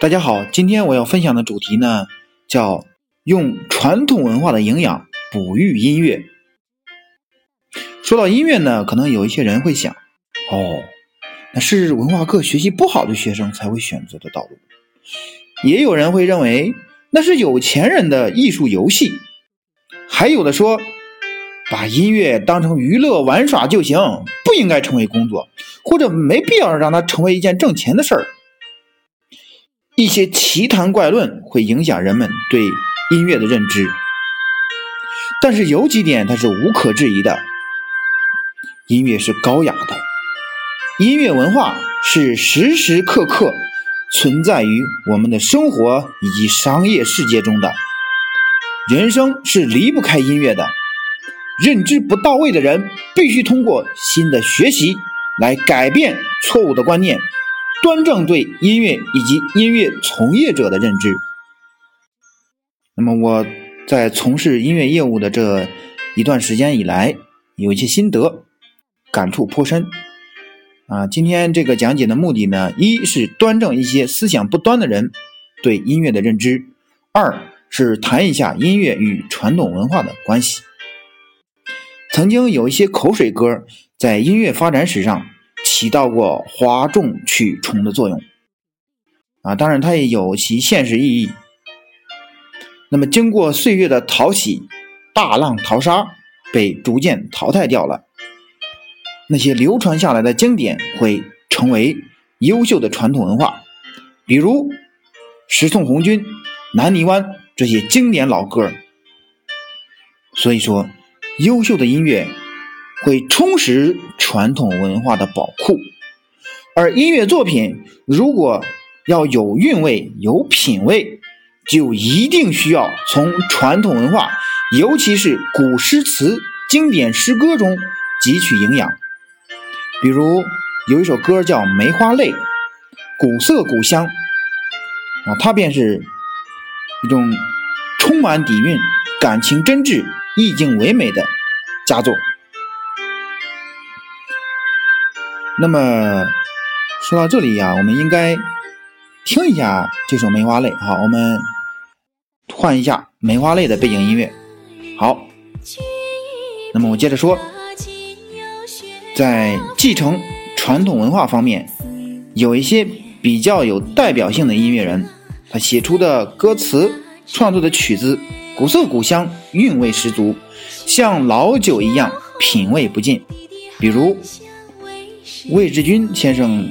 大家好，今天我要分享的主题呢，叫用传统文化的营养哺育音乐。说到音乐呢，可能有一些人会想，哦，那是文化课学习不好的学生才会选择的道路。也有人会认为，那是有钱人的艺术游戏。还有的说，把音乐当成娱乐玩耍就行，不应该成为工作，或者没必要让它成为一件挣钱的事儿。一些奇谈怪论会影响人们对音乐的认知，但是有几点它是无可置疑的：音乐是高雅的，音乐文化是时时刻刻存在于我们的生活以及商业世界中的。人生是离不开音乐的，认知不到位的人必须通过新的学习来改变错误的观念。端正对音乐以及音乐从业者的认知。那么我在从事音乐业务的这一段时间以来，有一些心得，感触颇深。啊，今天这个讲解的目的呢，一是端正一些思想不端的人对音乐的认知；二是谈一下音乐与传统文化的关系。曾经有一些口水歌在音乐发展史上。起到过哗众取宠的作用，啊，当然它也有其现实意义。那么经过岁月的淘洗，大浪淘沙，被逐渐淘汰掉了。那些流传下来的经典会成为优秀的传统文化，比如《十送红军》《南泥湾》这些经典老歌。所以说，优秀的音乐。会充实传统文化的宝库，而音乐作品如果要有韵味、有品味，就一定需要从传统文化，尤其是古诗词、经典诗歌中汲取营养。比如有一首歌叫《梅花泪》，古色古香啊，它便是一种充满底蕴、感情真挚、意境唯美的佳作。那么说到这里呀，我们应该听一下这首《梅花泪》。好，我们换一下《梅花泪》的背景音乐。好，那么我接着说，在继承传统文化方面，有一些比较有代表性的音乐人，他写出的歌词、创作的曲子，古色古香，韵味十足，像老酒一样品味不尽。比如。魏志军先生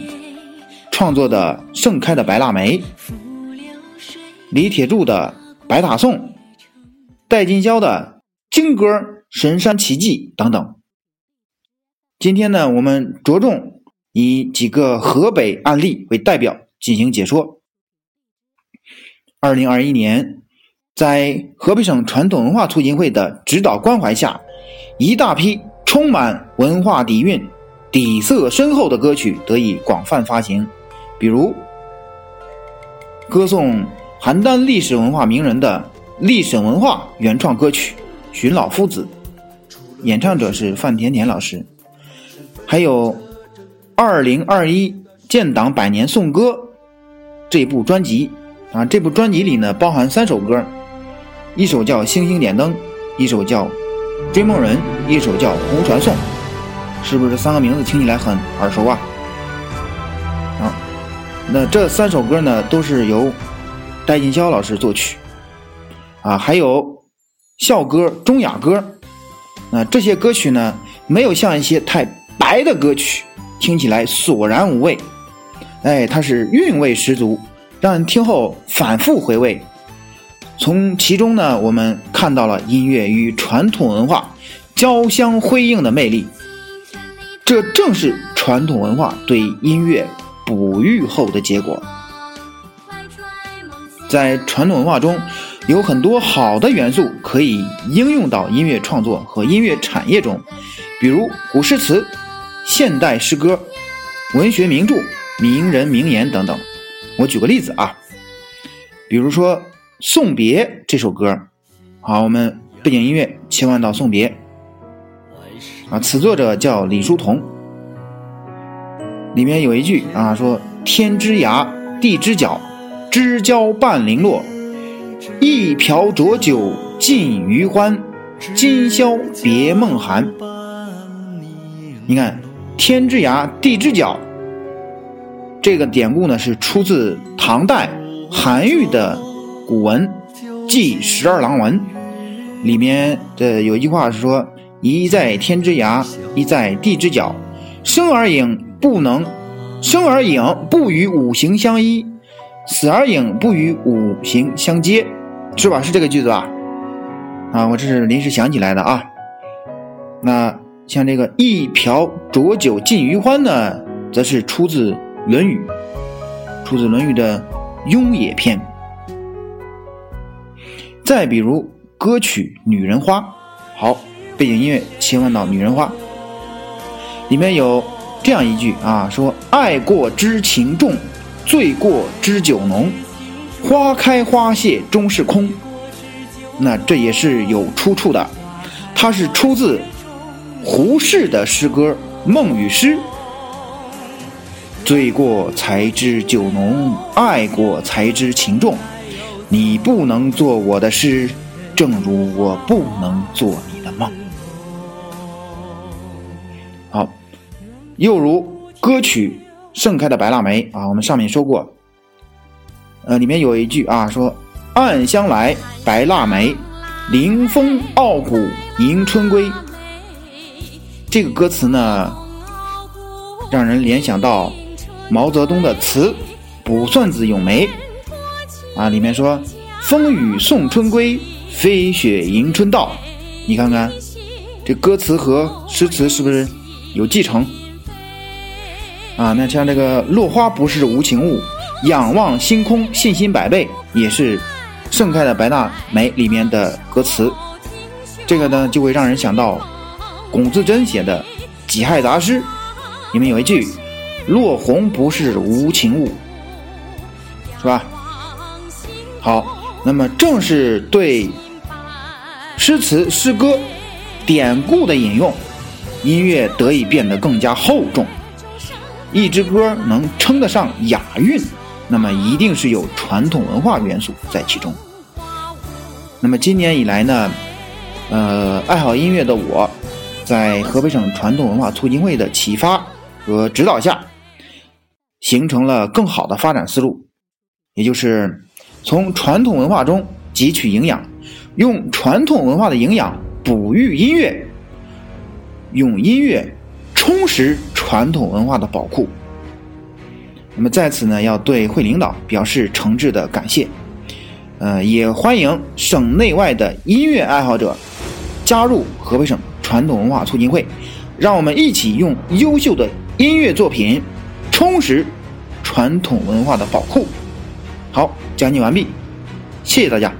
创作的《盛开的白腊梅》，李铁柱的《白塔颂》，戴金霄的《京歌》《神山奇迹》等等。今天呢，我们着重以几个河北案例为代表进行解说。二零二一年，在河北省传统文化促进会的指导关怀下，一大批充满文化底蕴。底色深厚的歌曲得以广泛发行，比如歌颂邯郸历史文化名人的历史文化原创歌曲《寻老夫子》，演唱者是范甜甜老师。还有《二零二一建党百年颂歌》这部专辑啊，这部专辑里呢包含三首歌，一首叫《星星点灯》，一首叫《追梦人》，一首叫《红传颂》。是不是三个名字听起来很耳熟啊？啊，那这三首歌呢，都是由戴锦霄老师作曲，啊，还有校歌、中雅歌，啊，这些歌曲呢，没有像一些太白的歌曲听起来索然无味，哎，它是韵味十足，让人听后反复回味。从其中呢，我们看到了音乐与传统文化交相辉映的魅力。这正是传统文化对音乐哺育后的结果。在传统文化中，有很多好的元素可以应用到音乐创作和音乐产业中，比如古诗词、现代诗歌、文学名著、名人名言等等。我举个例子啊，比如说《送别》这首歌，好，我们背景音乐切换到《送别》。啊，此作者叫李叔同。里面有一句啊，说“天之涯，地之角，知交半零落。一瓢浊酒尽余欢，今宵别梦寒。你看，天之涯，地之角，这个典故呢是出自唐代韩愈的古文《祭十二郎文》，里面的有一句话是说：“一在天之涯，一在地之角，生而影不能，生而影不与五行相依，死而影不与五行相接。”是吧？是这个句子吧？啊，我这是临时想起来的啊。那像这个“一瓢浊酒尽余欢”呢，则是出自《论语》，出自《论语》的《雍也篇》。再比如歌曲《女人花》，好，背景音乐切换到《女人花》，里面有这样一句啊，说：“爱过知情重，醉过知酒浓。”花开花谢终是空，那这也是有出处的，它是出自胡适的诗歌《梦与诗》。醉过才知酒浓，爱过才知情重。你不能做我的诗，正如我不能做又如歌曲《盛开的白腊梅》啊，我们上面说过。呃，里面有一句啊，说“暗香来，白腊梅，临风傲骨迎春归”。这个歌词呢，让人联想到毛泽东的词《卜算子·咏梅》啊，里面说“风雨送春归，飞雪迎春到”。你看看，这歌词和诗词是不是有继承？啊，那像这个“落花不是无情物”。仰望星空，信心百倍，也是《盛开的白腊梅》里面的歌词。这个呢，就会让人想到龚自珍写的《己亥杂诗》，里面有一句“落红不是无情物”，是吧？好，那么正是对诗词、诗歌、典故的引用，音乐得以变得更加厚重。一支歌能称得上雅韵。那么一定是有传统文化元素在其中。那么今年以来呢，呃，爱好音乐的我，在河北省传统文化促进会的启发和指导下，形成了更好的发展思路，也就是从传统文化中汲取营养，用传统文化的营养哺育音乐，用音乐充实传统文化的宝库。那么在此呢，要对会领导表示诚挚的感谢，呃，也欢迎省内外的音乐爱好者加入河北省传统文化促进会，让我们一起用优秀的音乐作品充实传统文化的宝库。好，讲解完毕，谢谢大家。